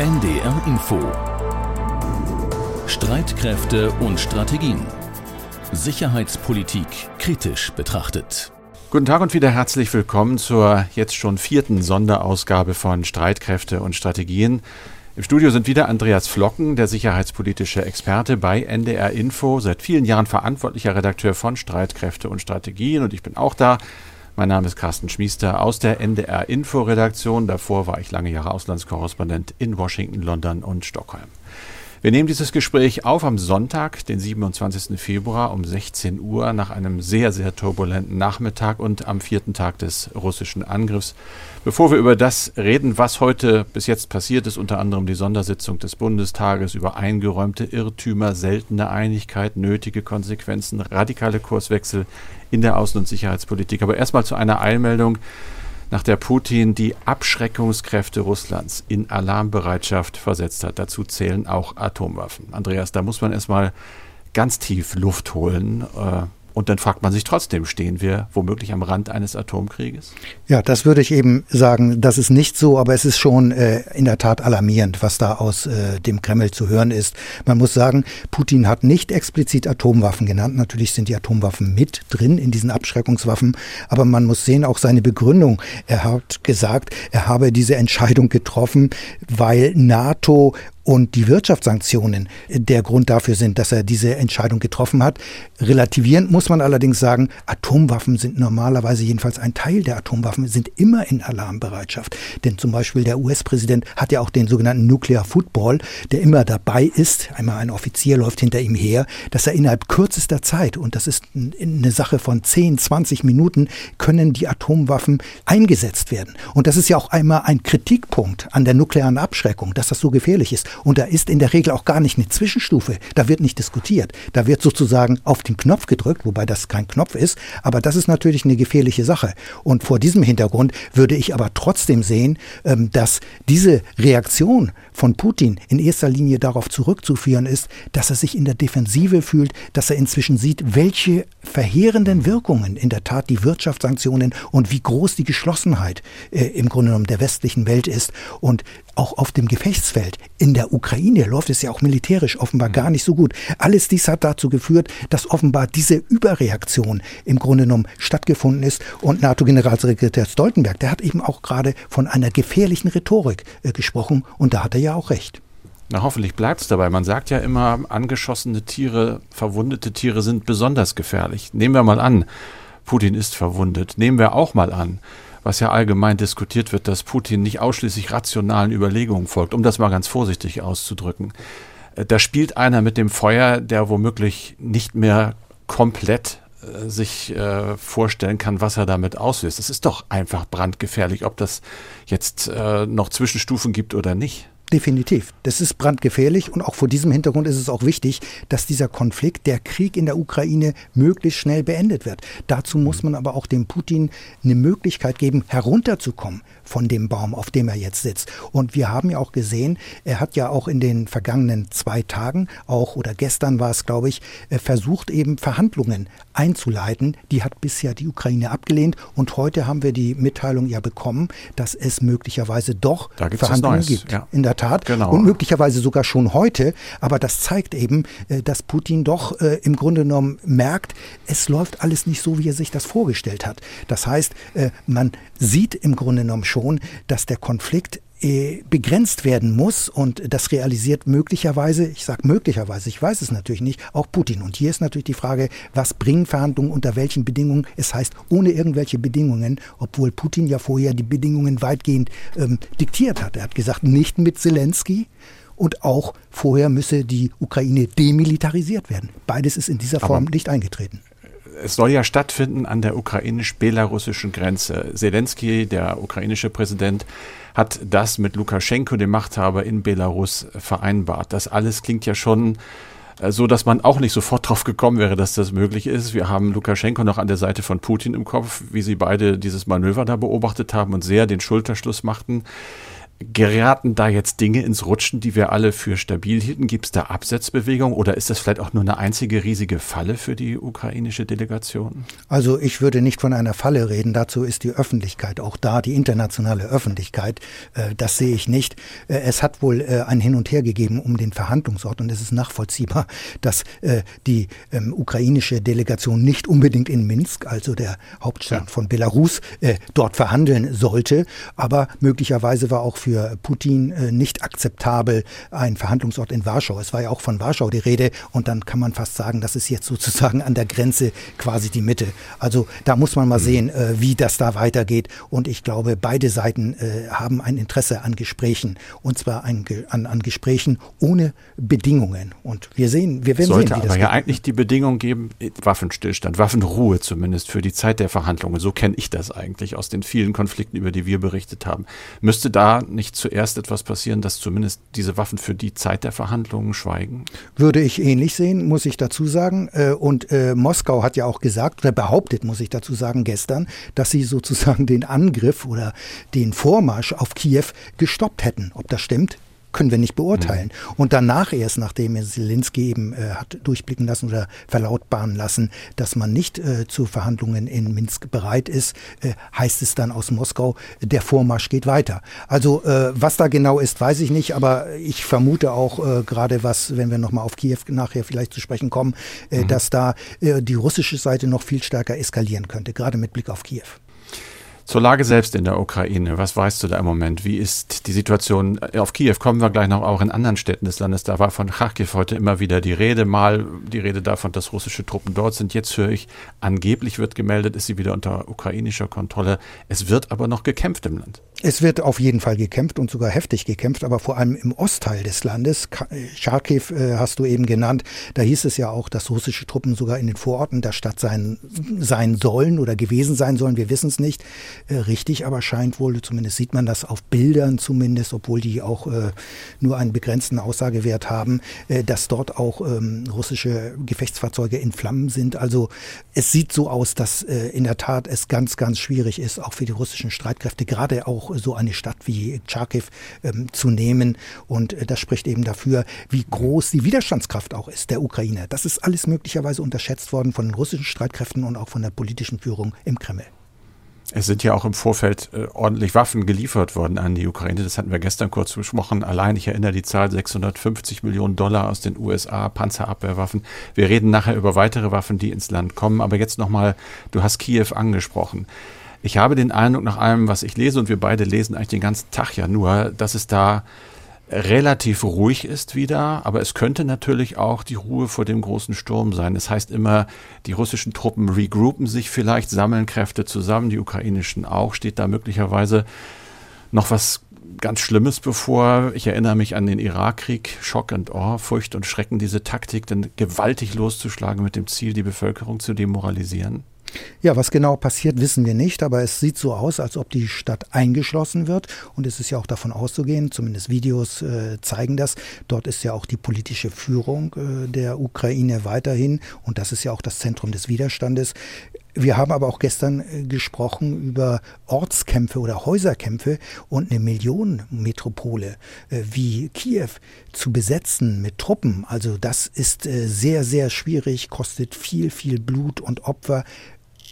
NDR Info Streitkräfte und Strategien Sicherheitspolitik kritisch betrachtet. Guten Tag und wieder herzlich willkommen zur jetzt schon vierten Sonderausgabe von Streitkräfte und Strategien. Im Studio sind wieder Andreas Flocken, der sicherheitspolitische Experte bei NDR Info, seit vielen Jahren verantwortlicher Redakteur von Streitkräfte und Strategien und ich bin auch da. Mein Name ist Carsten Schmiester aus der NDR Info Redaktion. Davor war ich lange Jahre Auslandskorrespondent in Washington, London und Stockholm. Wir nehmen dieses Gespräch auf am Sonntag, den 27. Februar um 16 Uhr nach einem sehr, sehr turbulenten Nachmittag und am vierten Tag des russischen Angriffs. Bevor wir über das reden, was heute bis jetzt passiert ist, unter anderem die Sondersitzung des Bundestages über eingeräumte Irrtümer, seltene Einigkeit, nötige Konsequenzen, radikale Kurswechsel in der Außen- und Sicherheitspolitik. Aber erstmal zu einer Eilmeldung nach der Putin die Abschreckungskräfte Russlands in Alarmbereitschaft versetzt hat. Dazu zählen auch Atomwaffen. Andreas, da muss man erstmal ganz tief Luft holen. Äh, und dann fragt man sich trotzdem, stehen wir womöglich am Rand eines Atomkrieges? Ja, das würde ich eben sagen, das ist nicht so, aber es ist schon äh, in der Tat alarmierend, was da aus äh, dem Kreml zu hören ist. Man muss sagen, Putin hat nicht explizit Atomwaffen genannt. Natürlich sind die Atomwaffen mit drin in diesen Abschreckungswaffen, aber man muss sehen, auch seine Begründung. Er hat gesagt, er habe diese Entscheidung getroffen, weil NATO und die Wirtschaftssanktionen der Grund dafür sind, dass er diese Entscheidung getroffen hat. Relativierend muss man allerdings sagen, Atomwaffen sind normalerweise jedenfalls ein Teil der Atomwaffen, sind immer in Alarmbereitschaft. Denn zum Beispiel der US-Präsident hat ja auch den sogenannten Nuclear Football, der immer dabei ist, einmal ein Offizier läuft hinter ihm her, dass er innerhalb kürzester Zeit, und das ist eine Sache von 10, 20 Minuten, können die Atomwaffen eingesetzt werden. Und das ist ja auch einmal ein Kritikpunkt an der nuklearen Abschreckung, dass das so gefährlich ist. Und da ist in der Regel auch gar nicht eine Zwischenstufe. Da wird nicht diskutiert. Da wird sozusagen auf den Knopf gedrückt, wobei das kein Knopf ist. Aber das ist natürlich eine gefährliche Sache. Und vor diesem Hintergrund würde ich aber trotzdem sehen, ähm, dass diese Reaktion von Putin in erster Linie darauf zurückzuführen ist, dass er sich in der Defensive fühlt, dass er inzwischen sieht, welche verheerenden Wirkungen in der Tat die Wirtschaftssanktionen und wie groß die Geschlossenheit äh, im Grunde genommen der westlichen Welt ist. Und auch auf dem Gefechtsfeld in der Ukraine läuft es ja auch militärisch offenbar mhm. gar nicht so gut. Alles dies hat dazu geführt, dass offenbar diese Überreaktion im Grunde genommen stattgefunden ist. Und NATO-Generalsekretär Stoltenberg, der hat eben auch gerade von einer gefährlichen Rhetorik äh, gesprochen. Und da hat er ja auch recht. Na, hoffentlich bleibt es dabei. Man sagt ja immer, angeschossene Tiere, verwundete Tiere sind besonders gefährlich. Nehmen wir mal an, Putin ist verwundet. Nehmen wir auch mal an, was ja allgemein diskutiert wird, dass Putin nicht ausschließlich rationalen Überlegungen folgt, um das mal ganz vorsichtig auszudrücken. Äh, da spielt einer mit dem Feuer, der womöglich nicht mehr komplett äh, sich äh, vorstellen kann, was er damit auslöst. Es ist doch einfach brandgefährlich, ob das jetzt äh, noch Zwischenstufen gibt oder nicht. Definitiv. Das ist brandgefährlich und auch vor diesem Hintergrund ist es auch wichtig, dass dieser Konflikt, der Krieg in der Ukraine möglichst schnell beendet wird. Dazu muss man aber auch dem Putin eine Möglichkeit geben, herunterzukommen von dem Baum, auf dem er jetzt sitzt. Und wir haben ja auch gesehen, er hat ja auch in den vergangenen zwei Tagen, auch oder gestern war es, glaube ich, äh, versucht eben Verhandlungen einzuleiten. Die hat bisher die Ukraine abgelehnt und heute haben wir die Mitteilung ja bekommen, dass es möglicherweise doch Verhandlungen gibt. Ja. In der Tat. Genau. Und möglicherweise sogar schon heute. Aber das zeigt eben, äh, dass Putin doch äh, im Grunde genommen merkt, es läuft alles nicht so, wie er sich das vorgestellt hat. Das heißt, man sieht im Grunde genommen schon, dass der Konflikt äh, begrenzt werden muss und das realisiert möglicherweise, ich sage möglicherweise, ich weiß es natürlich nicht, auch Putin. Und hier ist natürlich die Frage, was bringen Verhandlungen unter welchen Bedingungen? Es heißt ohne irgendwelche Bedingungen, obwohl Putin ja vorher die Bedingungen weitgehend ähm, diktiert hat. Er hat gesagt, nicht mit Zelensky. Und auch vorher müsse die Ukraine demilitarisiert werden. Beides ist in dieser Form Aber nicht eingetreten es soll ja stattfinden an der ukrainisch-belarussischen Grenze. Zelensky, der ukrainische Präsident, hat das mit Lukaschenko, dem Machthaber in Belarus, vereinbart. Das alles klingt ja schon äh, so, dass man auch nicht sofort drauf gekommen wäre, dass das möglich ist. Wir haben Lukaschenko noch an der Seite von Putin im Kopf, wie sie beide dieses Manöver da beobachtet haben und sehr den Schulterschluss machten. Geraten da jetzt Dinge ins Rutschen, die wir alle für stabil hielten? Gibt es da Absetzbewegungen oder ist das vielleicht auch nur eine einzige riesige Falle für die ukrainische Delegation? Also ich würde nicht von einer Falle reden. Dazu ist die Öffentlichkeit auch da, die internationale Öffentlichkeit. Äh, das sehe ich nicht. Äh, es hat wohl äh, ein Hin und Her gegeben um den Verhandlungsort und es ist nachvollziehbar, dass die ähm, ukrainische Delegation nicht unbedingt in Minsk, also der Hauptstadt ja. von Belarus, dort verhandeln sollte. Aber möglicherweise war auch für für Putin äh, nicht akzeptabel, ein Verhandlungsort in Warschau. Es war ja auch von Warschau die Rede und dann kann man fast sagen, das ist jetzt sozusagen an der Grenze quasi die Mitte. Also da muss man mal mhm. sehen, äh, wie das da weitergeht. Und ich glaube, beide Seiten äh, haben ein Interesse an Gesprächen und zwar ein, an, an Gesprächen ohne Bedingungen. Und wir sehen, wir werden Sollte sehen, wie das aber ja eigentlich die Bedingung geben, Waffenstillstand, Waffenruhe zumindest für die Zeit der Verhandlungen. So kenne ich das eigentlich aus den vielen Konflikten, über die wir berichtet haben. Müsste da nicht zuerst etwas passieren, dass zumindest diese Waffen für die Zeit der Verhandlungen schweigen? Würde ich ähnlich sehen, muss ich dazu sagen. Äh, und äh, Moskau hat ja auch gesagt, oder behauptet, muss ich dazu sagen, gestern, dass sie sozusagen den Angriff oder den Vormarsch auf Kiew gestoppt hätten. Ob das stimmt, können wir nicht beurteilen. Mhm. Und danach erst, nachdem er Zelensky eben äh, hat durchblicken lassen oder verlautbaren lassen, dass man nicht äh, zu Verhandlungen in Minsk bereit ist, äh, heißt es dann aus Moskau, der Vormarsch geht weiter. Also äh, was da genau ist, weiß ich nicht, aber ich vermute auch äh, gerade was, wenn wir nochmal auf Kiew nachher vielleicht zu sprechen kommen, äh, mhm. dass da die russische Seite noch viel stärker eskalieren könnte, gerade mit Blick auf Kiew. Zur Lage selbst in der Ukraine. Was weißt du da im Moment? Wie ist die Situation? Auf Kiew kommen wir gleich noch, auch in anderen Städten des Landes. Da war von Kharkiv heute immer wieder die Rede. Mal die Rede davon, dass russische Truppen dort sind. Jetzt höre ich, angeblich wird gemeldet, ist sie wieder unter ukrainischer Kontrolle. Es wird aber noch gekämpft im Land. Es wird auf jeden Fall gekämpft und sogar heftig gekämpft, aber vor allem im Ostteil des Landes. Charkiw äh, hast du eben genannt. Da hieß es ja auch, dass russische Truppen sogar in den Vororten der Stadt sein, sein sollen oder gewesen sein sollen. Wir wissen es nicht äh, richtig, aber scheint wohl, zumindest sieht man das auf Bildern zumindest, obwohl die auch äh, nur einen begrenzten Aussagewert haben, äh, dass dort auch ähm, russische Gefechtsfahrzeuge in Flammen sind. Also es sieht so aus, dass äh, in der Tat es ganz, ganz schwierig ist, auch für die russischen Streitkräfte, gerade auch so eine Stadt wie Charkiw ähm, zu nehmen. Und äh, das spricht eben dafür, wie groß die Widerstandskraft auch ist der Ukraine. Das ist alles möglicherweise unterschätzt worden von den russischen Streitkräften und auch von der politischen Führung im Kreml. Es sind ja auch im Vorfeld äh, ordentlich Waffen geliefert worden an die Ukraine. Das hatten wir gestern kurz besprochen. Allein, ich erinnere die Zahl, 650 Millionen Dollar aus den USA, Panzerabwehrwaffen. Wir reden nachher über weitere Waffen, die ins Land kommen. Aber jetzt nochmal, du hast Kiew angesprochen. Ich habe den Eindruck, nach allem, was ich lese, und wir beide lesen eigentlich den ganzen Tag ja nur, dass es da relativ ruhig ist wieder, aber es könnte natürlich auch die Ruhe vor dem großen Sturm sein. Das heißt immer, die russischen Truppen regroupen sich vielleicht, sammeln Kräfte zusammen, die ukrainischen auch, steht da möglicherweise noch was ganz Schlimmes bevor. Ich erinnere mich an den Irakkrieg, Schock und Awe, Furcht und Schrecken, diese Taktik, dann gewaltig loszuschlagen mit dem Ziel, die Bevölkerung zu demoralisieren. Ja, was genau passiert, wissen wir nicht, aber es sieht so aus, als ob die Stadt eingeschlossen wird. Und es ist ja auch davon auszugehen, zumindest Videos äh, zeigen das. Dort ist ja auch die politische Führung äh, der Ukraine weiterhin. Und das ist ja auch das Zentrum des Widerstandes. Wir haben aber auch gestern äh, gesprochen über Ortskämpfe oder Häuserkämpfe und eine Millionenmetropole äh, wie Kiew zu besetzen mit Truppen. Also das ist äh, sehr, sehr schwierig, kostet viel, viel Blut und Opfer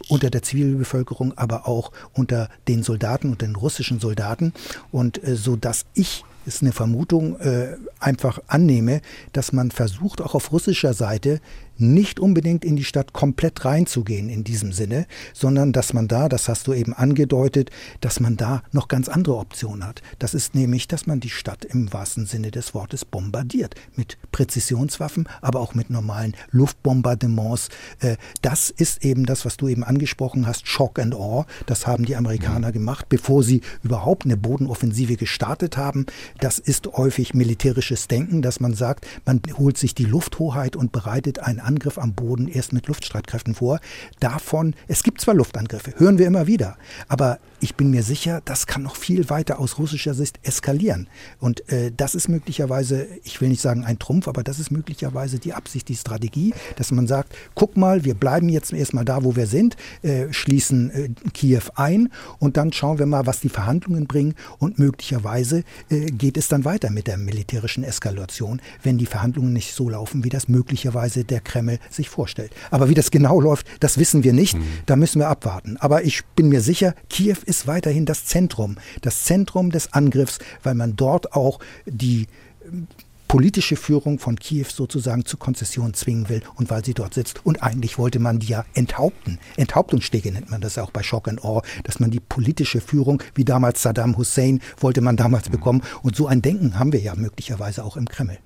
unter der Zivilbevölkerung, aber auch unter den Soldaten und den russischen Soldaten. Und so dass ich ist eine Vermutung, äh, einfach annehme, dass man versucht, auch auf russischer Seite nicht unbedingt in die Stadt komplett reinzugehen in diesem Sinne, sondern dass man da, das hast du eben angedeutet, dass man da noch ganz andere Optionen hat. Das ist nämlich, dass man die Stadt im wahrsten Sinne des Wortes bombardiert. Mit Präzisionswaffen, aber auch mit normalen Luftbombardements. Äh, das ist eben das, was du eben angesprochen hast, Shock and Awe. Das haben die Amerikaner gemacht, bevor sie überhaupt eine Bodenoffensive gestartet haben. Das ist häufig militärisches Denken, dass man sagt, man holt sich die Lufthoheit und bereitet ein Angriff am Boden erst mit Luftstreitkräften vor. Davon, es gibt zwar Luftangriffe, hören wir immer wieder, aber ich bin mir sicher, das kann noch viel weiter aus russischer Sicht eskalieren. Und äh, das ist möglicherweise, ich will nicht sagen ein Trumpf, aber das ist möglicherweise die Absicht, die Strategie, dass man sagt, guck mal, wir bleiben jetzt erstmal da, wo wir sind, äh, schließen äh, Kiew ein und dann schauen wir mal, was die Verhandlungen bringen und möglicherweise äh, geht es dann weiter mit der militärischen Eskalation, wenn die Verhandlungen nicht so laufen, wie das möglicherweise der Kreml sich vorstellt. Aber wie das genau läuft, das wissen wir nicht. Mhm. Da müssen wir abwarten. Aber ich bin mir sicher, Kiew ist weiterhin das Zentrum, das Zentrum des Angriffs, weil man dort auch die ähm, politische Führung von Kiew sozusagen zur Konzession zwingen will und weil sie dort sitzt. Und eigentlich wollte man die ja enthaupten. Enthauptungsschläge nennt man das auch bei Shock and Awe, dass man die politische Führung, wie damals Saddam Hussein, wollte man damals bekommen. Und so ein Denken haben wir ja möglicherweise auch im Kreml.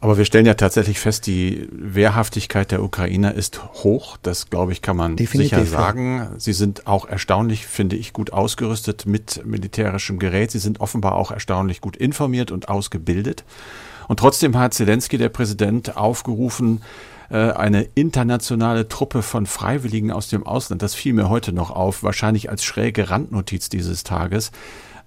Aber wir stellen ja tatsächlich fest, die Wehrhaftigkeit der Ukrainer ist hoch. Das, glaube ich, kann man Definitiv, sicher sagen. Sie sind auch erstaunlich, finde ich, gut ausgerüstet mit militärischem Gerät. Sie sind offenbar auch erstaunlich gut informiert und ausgebildet. Und trotzdem hat Zelensky, der Präsident, aufgerufen, äh, eine internationale Truppe von Freiwilligen aus dem Ausland. Das fiel mir heute noch auf, wahrscheinlich als schräge Randnotiz dieses Tages.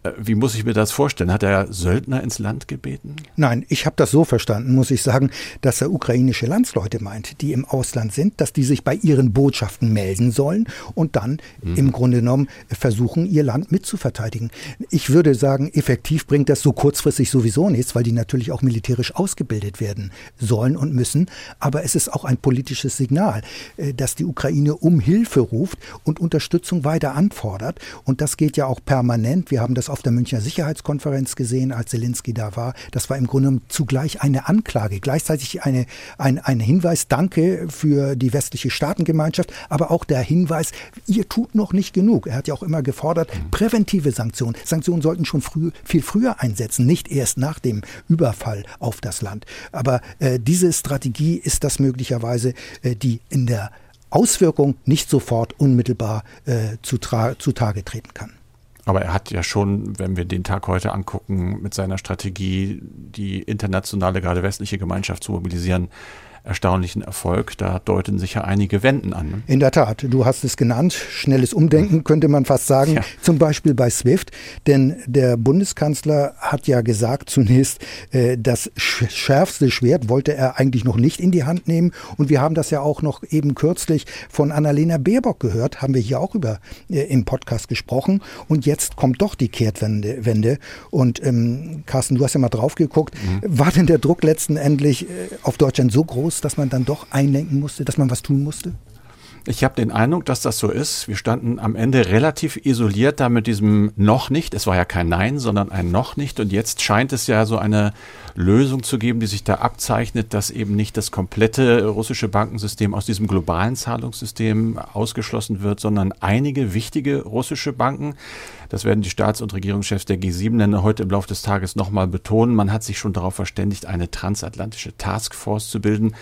Äh, wie muss ich mir das vorstellen? Hat er Söldner ins Land gebeten? Nein, ich habe das so verstanden, muss ich sagen, dass er ukrainische Landsleute meint, die im Ausland sind, dass die sich bei ihren Botschaften melden sollen und dann mhm. im Grunde genommen versuchen, ihr Land mitzuverteidigen. Ich würde sagen, effektiv bringt das so kurzfristig sowieso nichts, weil die natürlich auch militärisch ausgebildet werden sollen und müssen. Aber es ist auch ein politisches Signal, äh, dass die Ukraine um Hilfe ruft und Unterstützung weiter anfordert. Und das geht ja auch permanent. Wir haben das auf der Münchner Sicherheitskonferenz gesehen, als Zelensky da war. Das war im Grunde zugleich eine Anklage, gleichzeitig eine, ein, ein Hinweis, danke für die westliche Staatengemeinschaft, aber auch der Hinweis, ihr tut noch nicht genug. Er hat ja auch immer gefordert, präventive Sanktionen. Sanktionen sollten schon früh, viel früher einsetzen, nicht erst nach dem Überfall auf das Land. Aber äh, diese Strategie ist das möglicherweise, äh, die in der Auswirkung nicht sofort unmittelbar äh, zu, zutage treten kann. Aber er hat ja schon, wenn wir den Tag heute angucken, mit seiner Strategie, die internationale, gerade westliche Gemeinschaft zu mobilisieren, erstaunlichen Erfolg. Da deuten sich ja einige Wenden an. Ne? In der Tat, du hast es genannt, schnelles Umdenken könnte man fast sagen, ja. zum Beispiel bei SWIFT. Denn der Bundeskanzler hat ja gesagt zunächst, äh, das schärfste Schwert wollte er eigentlich noch nicht in die Hand nehmen. Und wir haben das ja auch noch eben kürzlich von Annalena Baerbock gehört, haben wir hier auch über äh, im Podcast gesprochen. Und jetzt kommt doch die Kehrtwende. Wende. Und ähm, Carsten, du hast ja mal drauf geguckt. Mhm. War denn der Druck letztendlich äh, auf Deutschland so groß, dass man dann doch einlenken musste, dass man was tun musste? Ich habe den Eindruck, dass das so ist. Wir standen am Ende relativ isoliert da mit diesem noch nicht. Es war ja kein Nein, sondern ein noch nicht. Und jetzt scheint es ja so eine Lösung zu geben, die sich da abzeichnet, dass eben nicht das komplette russische Bankensystem aus diesem globalen Zahlungssystem ausgeschlossen wird, sondern einige wichtige russische Banken. Das werden die Staats- und Regierungschefs der G7-Länder heute im Laufe des Tages nochmal betonen. Man hat sich schon darauf verständigt, eine transatlantische Taskforce zu bilden,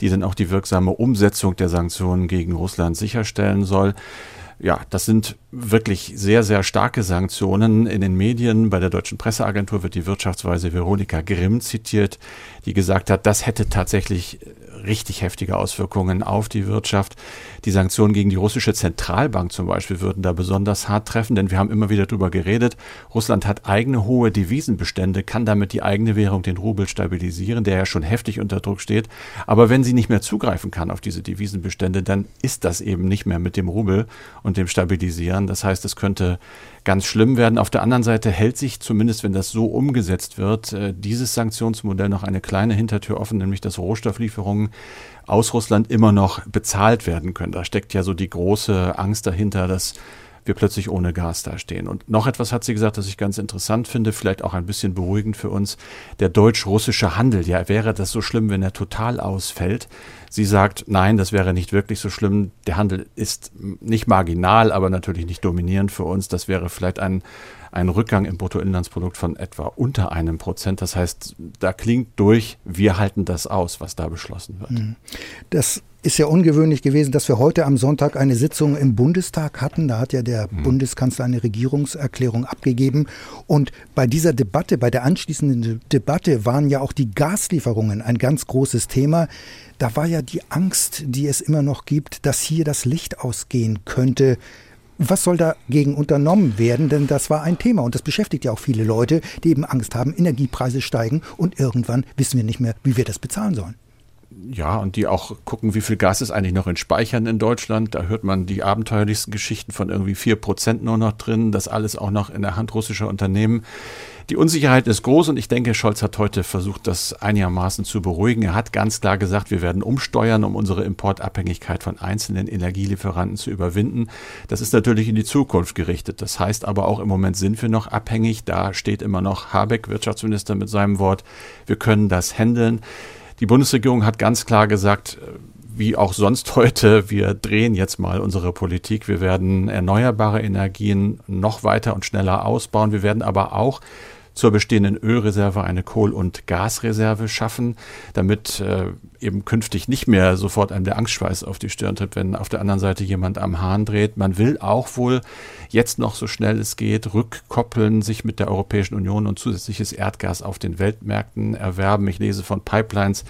die dann auch die wirksame Umsetzung der Sanktionen gegen Russland sicherstellen soll ja, das sind wirklich sehr, sehr starke Sanktionen. In den Medien, bei der Deutschen Presseagentur wird die Wirtschaftsweise Veronika Grimm zitiert, die gesagt hat, das hätte tatsächlich richtig heftige Auswirkungen auf die Wirtschaft. Die Sanktionen gegen die russische Zentralbank zum Beispiel würden da besonders hart treffen, denn wir haben immer wieder darüber geredet. Russland hat eigene hohe Devisenbestände, kann damit die eigene Währung, den Rubel, stabilisieren, der ja schon heftig unter Druck steht. Aber wenn sie nicht mehr zugreifen kann auf diese Devisenbestände, dann ist das eben nicht mehr mit dem Rubel und dem Stabilisieren. Das heißt, es könnte ganz schlimm werden. Auf der anderen Seite hält sich, zumindest wenn das so umgesetzt wird, äh, dieses Sanktionsmodell noch eine kleine Hintertür offen, nämlich dass Rohstofflieferungen aus Russland immer noch bezahlt werden können. Da steckt ja so die große Angst dahinter, dass wir plötzlich ohne Gas dastehen. Und noch etwas hat sie gesagt, das ich ganz interessant finde, vielleicht auch ein bisschen beruhigend für uns. Der deutsch-russische Handel, ja, wäre das so schlimm, wenn er total ausfällt? Sie sagt, nein, das wäre nicht wirklich so schlimm. Der Handel ist nicht marginal, aber natürlich nicht dominierend für uns. Das wäre vielleicht ein, ein Rückgang im Bruttoinlandsprodukt von etwa unter einem Prozent. Das heißt, da klingt durch, wir halten das aus, was da beschlossen wird. Das ist ja ungewöhnlich gewesen, dass wir heute am Sonntag eine Sitzung im Bundestag hatten. Da hat ja der mhm. Bundeskanzler eine Regierungserklärung abgegeben. Und bei dieser Debatte, bei der anschließenden Debatte waren ja auch die Gaslieferungen ein ganz großes Thema. Da war ja die Angst, die es immer noch gibt, dass hier das Licht ausgehen könnte Was soll dagegen unternommen werden? Denn das war ein Thema und das beschäftigt ja auch viele Leute, die eben Angst haben, Energiepreise steigen und irgendwann wissen wir nicht mehr, wie wir das bezahlen sollen. Ja, und die auch gucken, wie viel Gas ist eigentlich noch in Speichern in Deutschland. Da hört man die abenteuerlichsten Geschichten von irgendwie vier Prozent nur noch drin. Das alles auch noch in der Hand russischer Unternehmen. Die Unsicherheit ist groß und ich denke, Scholz hat heute versucht, das einigermaßen zu beruhigen. Er hat ganz klar gesagt, wir werden umsteuern, um unsere Importabhängigkeit von einzelnen Energielieferanten zu überwinden. Das ist natürlich in die Zukunft gerichtet. Das heißt aber auch im Moment sind wir noch abhängig. Da steht immer noch Habeck, Wirtschaftsminister, mit seinem Wort. Wir können das handeln. Die Bundesregierung hat ganz klar gesagt, wie auch sonst heute, wir drehen jetzt mal unsere Politik. Wir werden erneuerbare Energien noch weiter und schneller ausbauen. Wir werden aber auch zur bestehenden Ölreserve eine Kohl- und Gasreserve schaffen, damit äh, eben künftig nicht mehr sofort einem der Angstschweiß auf die Stirn tritt, wenn auf der anderen Seite jemand am Hahn dreht. Man will auch wohl jetzt noch so schnell es geht rückkoppeln, sich mit der Europäischen Union und zusätzliches Erdgas auf den Weltmärkten erwerben. Ich lese von Pipelines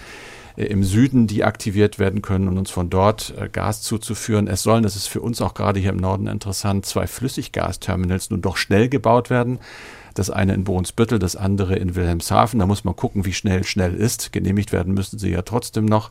im Süden, die aktiviert werden können und uns von dort äh, Gas zuzuführen. Es sollen, das ist für uns auch gerade hier im Norden interessant, zwei Flüssiggasterminals nun doch schnell gebaut werden. Das eine in Bohnsbüttel, das andere in Wilhelmshaven. Da muss man gucken, wie schnell schnell ist. Genehmigt werden müssen sie ja trotzdem noch.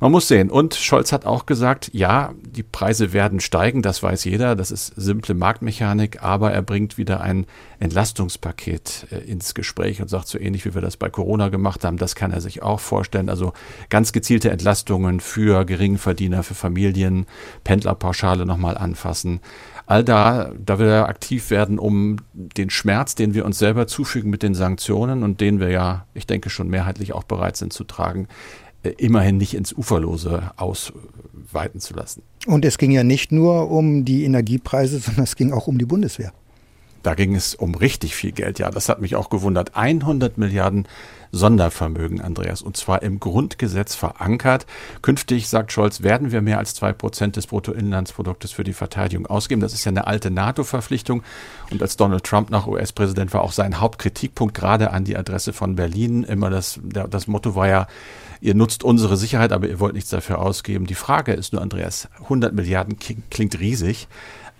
Man muss sehen. Und Scholz hat auch gesagt, ja, die Preise werden steigen, das weiß jeder, das ist simple Marktmechanik, aber er bringt wieder ein Entlastungspaket äh, ins Gespräch und sagt so ähnlich, wie wir das bei Corona gemacht haben, das kann er sich auch vorstellen. Also ganz gezielte Entlastungen für Geringverdiener, für Familien, Pendlerpauschale nochmal anfassen. All da, da will er aktiv werden, um den Schmerz, den wir uns selber zufügen mit den Sanktionen und den wir ja, ich denke, schon mehrheitlich auch bereit sind zu tragen, immerhin nicht ins Uferlose ausweiten zu lassen. Und es ging ja nicht nur um die Energiepreise, sondern es ging auch um die Bundeswehr. Da ging es um richtig viel Geld, ja. Das hat mich auch gewundert. 100 Milliarden Sondervermögen, Andreas, und zwar im Grundgesetz verankert. Künftig, sagt Scholz, werden wir mehr als zwei Prozent des Bruttoinlandsproduktes für die Verteidigung ausgeben. Das ist ja eine alte NATO-Verpflichtung. Und als Donald Trump nach US-Präsident war auch sein Hauptkritikpunkt gerade an die Adresse von Berlin. Immer das, das Motto war ja, ihr nutzt unsere Sicherheit, aber ihr wollt nichts dafür ausgeben. Die Frage ist nur, Andreas, 100 Milliarden klingt riesig.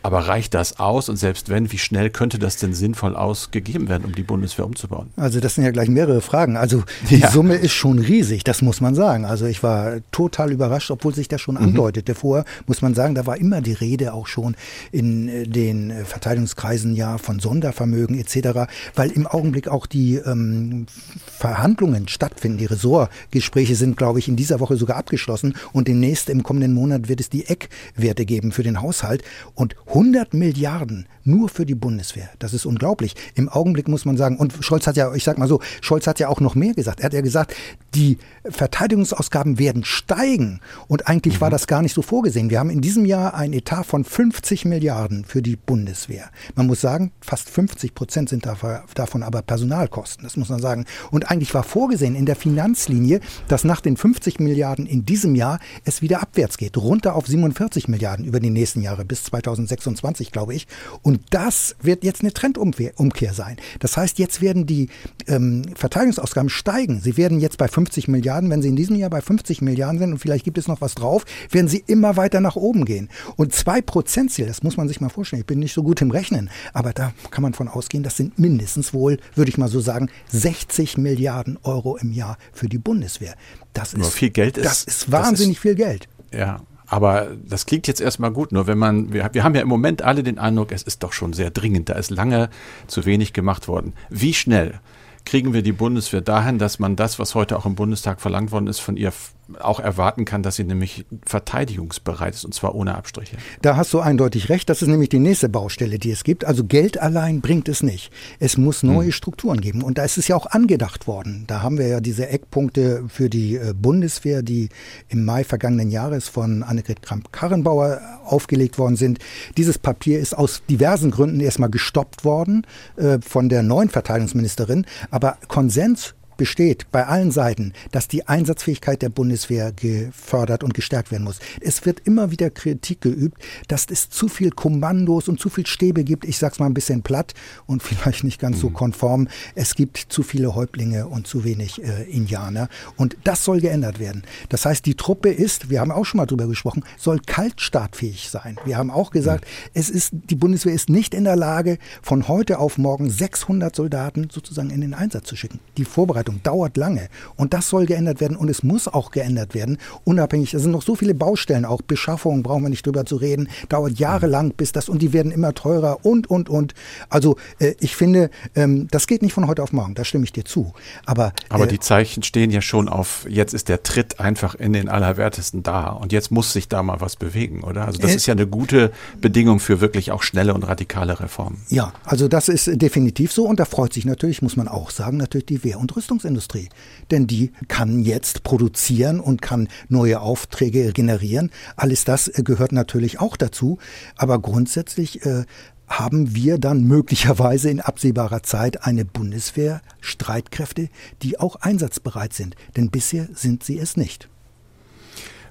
Aber reicht das aus? Und selbst wenn, wie schnell könnte das denn sinnvoll ausgegeben werden, um die Bundeswehr umzubauen? Also das sind ja gleich mehrere Fragen. Also die ja. Summe ist schon riesig, das muss man sagen. Also ich war total überrascht, obwohl sich das schon mhm. andeutete. Vorher muss man sagen, da war immer die Rede auch schon in äh, den äh, Verteidigungskreisen ja von Sondervermögen etc., weil im Augenblick auch die ähm, Verhandlungen stattfinden. Die Ressortgespräche sind, glaube ich, in dieser Woche sogar abgeschlossen und demnächst im kommenden Monat wird es die Eckwerte geben für den Haushalt. Und 100 Milliarden nur für die Bundeswehr. Das ist unglaublich. Im Augenblick muss man sagen, und Scholz hat ja, ich sag mal so, Scholz hat ja auch noch mehr gesagt. Er hat ja gesagt, die Verteidigungsausgaben werden steigen. Und eigentlich mhm. war das gar nicht so vorgesehen. Wir haben in diesem Jahr ein Etat von 50 Milliarden für die Bundeswehr. Man muss sagen, fast 50 Prozent sind davon aber Personalkosten. Das muss man sagen. Und eigentlich war vorgesehen in der Finanzlinie, dass nach den 50 Milliarden in diesem Jahr es wieder abwärts geht. Runter auf 47 Milliarden über die nächsten Jahre bis 2026. 26, glaube ich. Und das wird jetzt eine Trendumkehr sein. Das heißt, jetzt werden die ähm, Verteidigungsausgaben steigen. Sie werden jetzt bei 50 Milliarden, wenn sie in diesem Jahr bei 50 Milliarden sind und vielleicht gibt es noch was drauf, werden sie immer weiter nach oben gehen. Und 2% Ziel, das muss man sich mal vorstellen. Ich bin nicht so gut im Rechnen, aber da kann man von ausgehen, das sind mindestens wohl, würde ich mal so sagen, 60 Milliarden Euro im Jahr für die Bundeswehr. Das ist, viel Geld ist, das ist wahnsinnig das ist, viel Geld. Ja, aber das klingt jetzt erstmal gut, nur wenn man, wir, wir haben ja im Moment alle den Eindruck, es ist doch schon sehr dringend, da ist lange zu wenig gemacht worden. Wie schnell kriegen wir die Bundeswehr dahin, dass man das, was heute auch im Bundestag verlangt worden ist, von ihr auch erwarten kann, dass sie nämlich verteidigungsbereit ist und zwar ohne Abstriche. Da hast du eindeutig recht. Das ist nämlich die nächste Baustelle, die es gibt. Also Geld allein bringt es nicht. Es muss neue hm. Strukturen geben und da ist es ja auch angedacht worden. Da haben wir ja diese Eckpunkte für die äh, Bundeswehr, die im Mai vergangenen Jahres von Annegret Kramp-Karrenbauer aufgelegt worden sind. Dieses Papier ist aus diversen Gründen erstmal gestoppt worden äh, von der neuen Verteidigungsministerin, aber Konsens besteht bei allen Seiten, dass die Einsatzfähigkeit der Bundeswehr gefördert und gestärkt werden muss. Es wird immer wieder Kritik geübt, dass es zu viel Kommandos und zu viel Stäbe gibt. Ich sag's mal ein bisschen platt und vielleicht nicht ganz mhm. so konform. Es gibt zu viele Häuptlinge und zu wenig äh, Indianer. Und das soll geändert werden. Das heißt, die Truppe ist, wir haben auch schon mal drüber gesprochen, soll kaltstartfähig sein. Wir haben auch gesagt, mhm. es ist, die Bundeswehr ist nicht in der Lage, von heute auf morgen 600 Soldaten sozusagen in den Einsatz zu schicken. Die Vorbereitung dauert lange und das soll geändert werden und es muss auch geändert werden, unabhängig. Es sind noch so viele Baustellen, auch Beschaffung, brauchen wir nicht drüber zu reden, dauert jahrelang bis das und die werden immer teurer und, und, und. Also äh, ich finde, ähm, das geht nicht von heute auf morgen, da stimme ich dir zu. Aber, Aber äh, die Zeichen stehen ja schon auf, jetzt ist der Tritt einfach in den Allerwertesten da und jetzt muss sich da mal was bewegen, oder? Also das äh, ist ja eine gute Bedingung für wirklich auch schnelle und radikale Reformen. Ja, also das ist definitiv so und da freut sich natürlich, muss man auch sagen, natürlich die Wehr- und Rüstungsindustrie. Denn die kann jetzt produzieren und kann neue Aufträge generieren. Alles das äh, gehört natürlich auch dazu. Aber grundsätzlich äh, haben wir dann möglicherweise in absehbarer Zeit eine Bundeswehr, Streitkräfte, die auch einsatzbereit sind. Denn bisher sind sie es nicht.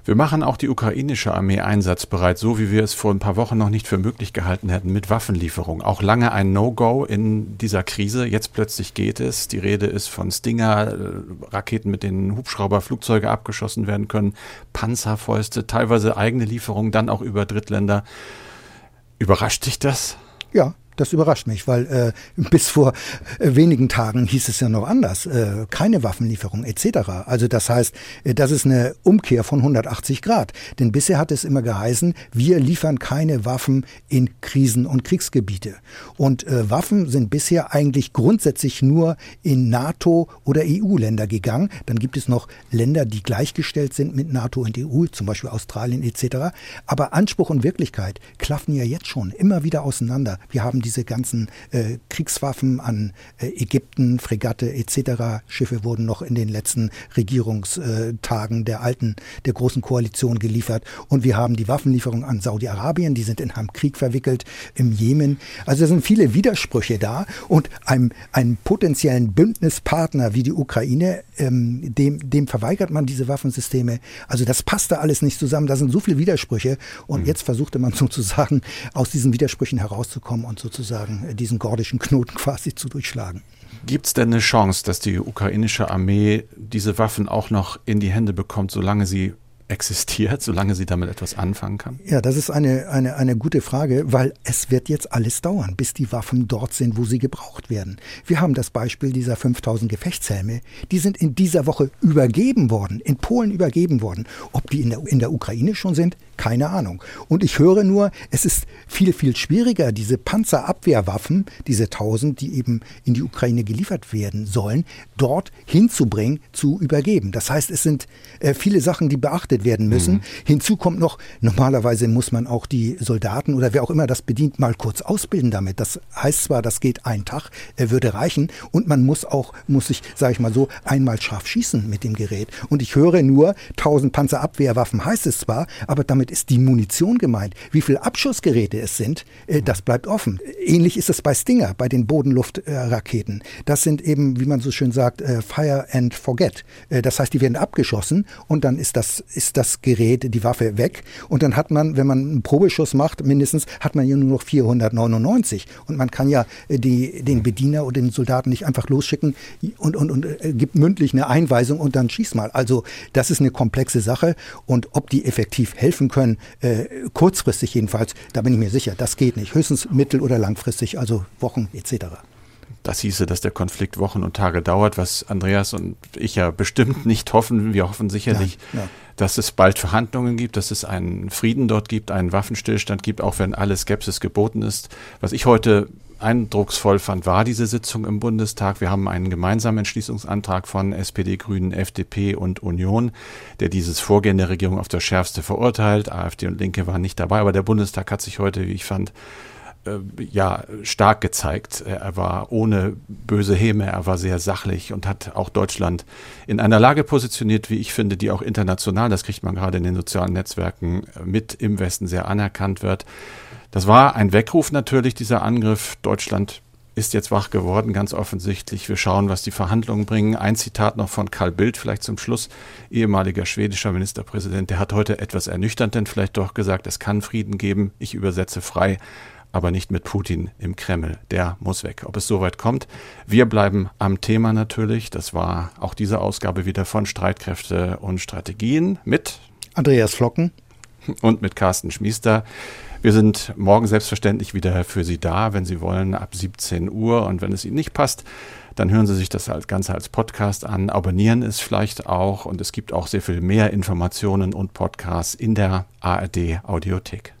Wir machen auch die ukrainische Armee einsatzbereit, so wie wir es vor ein paar Wochen noch nicht für möglich gehalten hätten, mit Waffenlieferung. Auch lange ein No-Go in dieser Krise. Jetzt plötzlich geht es. Die Rede ist von Stinger, äh, Raketen, mit denen Hubschrauberflugzeuge abgeschossen werden können, Panzerfäuste, teilweise eigene Lieferungen, dann auch über Drittländer. Überrascht dich das? Ja, das überrascht mich, weil äh, bis vor äh, wenigen Tagen hieß es ja noch anders. Äh, keine Waffenlieferung etc. Also das heißt, äh, das ist eine Umkehr von 180 Grad. Denn bisher hat es immer geheißen, wir liefern keine Waffen in Krisen- und Kriegsgebiete. Und äh, Waffen sind bisher eigentlich grundsätzlich nur in NATO- oder EU-Länder gegangen. Dann gibt es noch Länder, die gleichgestellt sind mit NATO und EU, zum Beispiel Australien etc. Aber Anspruch und Wirklichkeit klaffen ja jetzt schon immer wieder auseinander. Wir haben diese ganzen äh, Kriegswaffen an äh, Ägypten, Fregatte etc. Schiffe wurden noch in den letzten Regierungstagen der alten, der großen Koalition geliefert. Und wir haben die Waffenlieferung an Saudi-Arabien, die sind in einem Krieg verwickelt, im Jemen. Also es sind viele Widersprüche da und einem, einem potenziellen Bündnispartner wie die Ukraine, ähm, dem, dem verweigert man diese Waffensysteme. Also das passte alles nicht zusammen. Da sind so viele Widersprüche und mhm. jetzt versuchte man sozusagen aus diesen Widersprüchen herauszukommen und sozusagen sozusagen diesen gordischen Knoten quasi zu durchschlagen. Gibt es denn eine Chance, dass die ukrainische Armee diese Waffen auch noch in die Hände bekommt, solange sie existiert, solange sie damit etwas anfangen kann? Ja, das ist eine, eine, eine gute Frage, weil es wird jetzt alles dauern, bis die Waffen dort sind, wo sie gebraucht werden. Wir haben das Beispiel dieser 5000 Gefechtshelme. Die sind in dieser Woche übergeben worden, in Polen übergeben worden. Ob die in der, in der Ukraine schon sind, keine Ahnung. Und ich höre nur, es ist viel, viel schwieriger, diese Panzerabwehrwaffen, diese 1000, die eben in die Ukraine geliefert werden sollen, dort hinzubringen, zu übergeben. Das heißt, es sind äh, viele Sachen, die beachtet werden müssen. Mhm. Hinzu kommt noch, normalerweise muss man auch die Soldaten oder wer auch immer das bedient, mal kurz ausbilden damit. Das heißt zwar, das geht ein Tag, äh, würde reichen und man muss auch, muss sich, sage ich mal so, einmal scharf schießen mit dem Gerät. Und ich höre nur, 1000 Panzerabwehrwaffen heißt es zwar, aber damit ist die Munition gemeint. Wie viele Abschussgeräte es sind, äh, das bleibt offen. Ähnlich ist es bei Stinger, bei den Bodenluftraketen. das sind eben, wie man so schön sagt, äh, Fire and Forget. Äh, das heißt, die werden abgeschossen und dann ist das, ist das Gerät, die Waffe weg. Und dann hat man, wenn man einen Probeschuss macht, mindestens hat man ja nur noch 499. Und man kann ja äh, die, den Bediener oder den Soldaten nicht einfach losschicken und, und, und äh, gibt mündlich eine Einweisung und dann schieß mal. Also das ist eine komplexe Sache. Und ob die effektiv helfen können, äh, kurzfristig jedenfalls, da bin ich mir sicher, das geht nicht. Höchstens mittel- oder langfristig, also Wochen etc. Das hieße, dass der Konflikt Wochen und Tage dauert, was Andreas und ich ja bestimmt nicht hoffen. Wir hoffen sicherlich, ja, ja. Dass es bald Verhandlungen gibt, dass es einen Frieden dort gibt, einen Waffenstillstand gibt, auch wenn alle Skepsis geboten ist. Was ich heute eindrucksvoll fand, war diese Sitzung im Bundestag. Wir haben einen gemeinsamen Entschließungsantrag von SPD, Grünen, FDP und Union, der dieses Vorgehen der Regierung auf das Schärfste verurteilt. AfD und Linke waren nicht dabei, aber der Bundestag hat sich heute, wie ich fand, ja, stark gezeigt. Er war ohne böse Häme, er war sehr sachlich und hat auch Deutschland in einer Lage positioniert, wie ich finde, die auch international, das kriegt man gerade in den sozialen Netzwerken mit im Westen sehr anerkannt wird. Das war ein Weckruf natürlich, dieser Angriff. Deutschland ist jetzt wach geworden, ganz offensichtlich. Wir schauen, was die Verhandlungen bringen. Ein Zitat noch von Karl Bildt vielleicht zum Schluss, ehemaliger schwedischer Ministerpräsident. Der hat heute etwas ernüchternd denn vielleicht doch gesagt, es kann Frieden geben. Ich übersetze frei aber nicht mit Putin im Kreml. Der muss weg. Ob es soweit kommt, wir bleiben am Thema natürlich. Das war auch diese Ausgabe wieder von Streitkräfte und Strategien mit Andreas Flocken und mit Carsten Schmiester. Wir sind morgen selbstverständlich wieder für Sie da, wenn Sie wollen, ab 17 Uhr. Und wenn es Ihnen nicht passt, dann hören Sie sich das Ganze als Podcast an, abonnieren es vielleicht auch. Und es gibt auch sehr viel mehr Informationen und Podcasts in der ARD Audiothek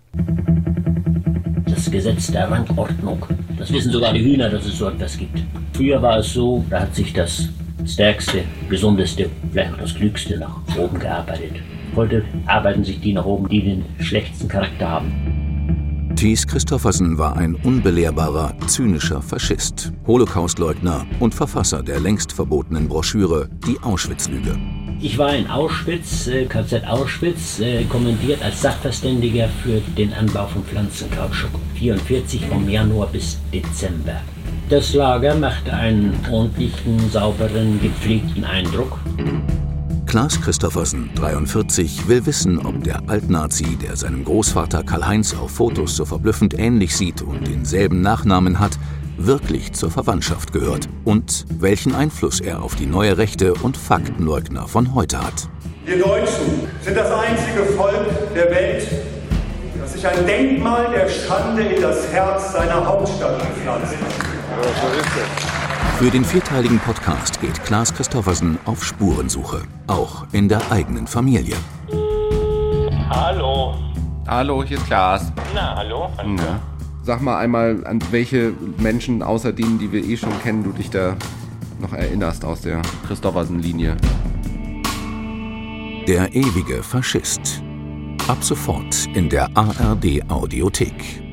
das Gesetz der Rangordnung. Das wissen sogar die Hühner, dass es so etwas gibt. Früher war es so, da hat sich das Stärkste, Gesundeste, vielleicht auch das Klügste nach oben gearbeitet. Heute arbeiten sich die nach oben, die den schlechtesten Charakter haben. Thies Christoffersen war ein unbelehrbarer, zynischer Faschist, Holocaustleugner und Verfasser der längst verbotenen Broschüre Die Auschwitz-Lüge. Ich war in Auschwitz, äh, KZ Auschwitz, äh, kommentiert als Sachverständiger für den Anbau von Pflanzenkautschuk. 44 vom Januar bis Dezember. Das Lager machte einen ordentlichen, sauberen, gepflegten Eindruck. Klaas Christoffersen, 43, will wissen, ob der Altnazi, der seinem Großvater Karl-Heinz auf Fotos so verblüffend ähnlich sieht und denselben Nachnamen hat, wirklich zur Verwandtschaft gehört und welchen Einfluss er auf die neue Rechte und Faktenleugner von heute hat. Wir Deutschen sind das einzige Volk der Welt, das sich ein Denkmal der Schande in das Herz seiner Hauptstadt gepflanzt Für den vierteiligen Podcast geht Klaas Christoffersen auf Spurensuche, auch in der eigenen Familie. Hallo. Hallo, hier ist Klaas. Na, hallo. hallo. Na. Sag mal einmal, an welche Menschen außer denen, die wir eh schon kennen, du dich da noch erinnerst aus der Christoffersen-Linie. Der ewige Faschist. Ab sofort in der ARD Audiothek.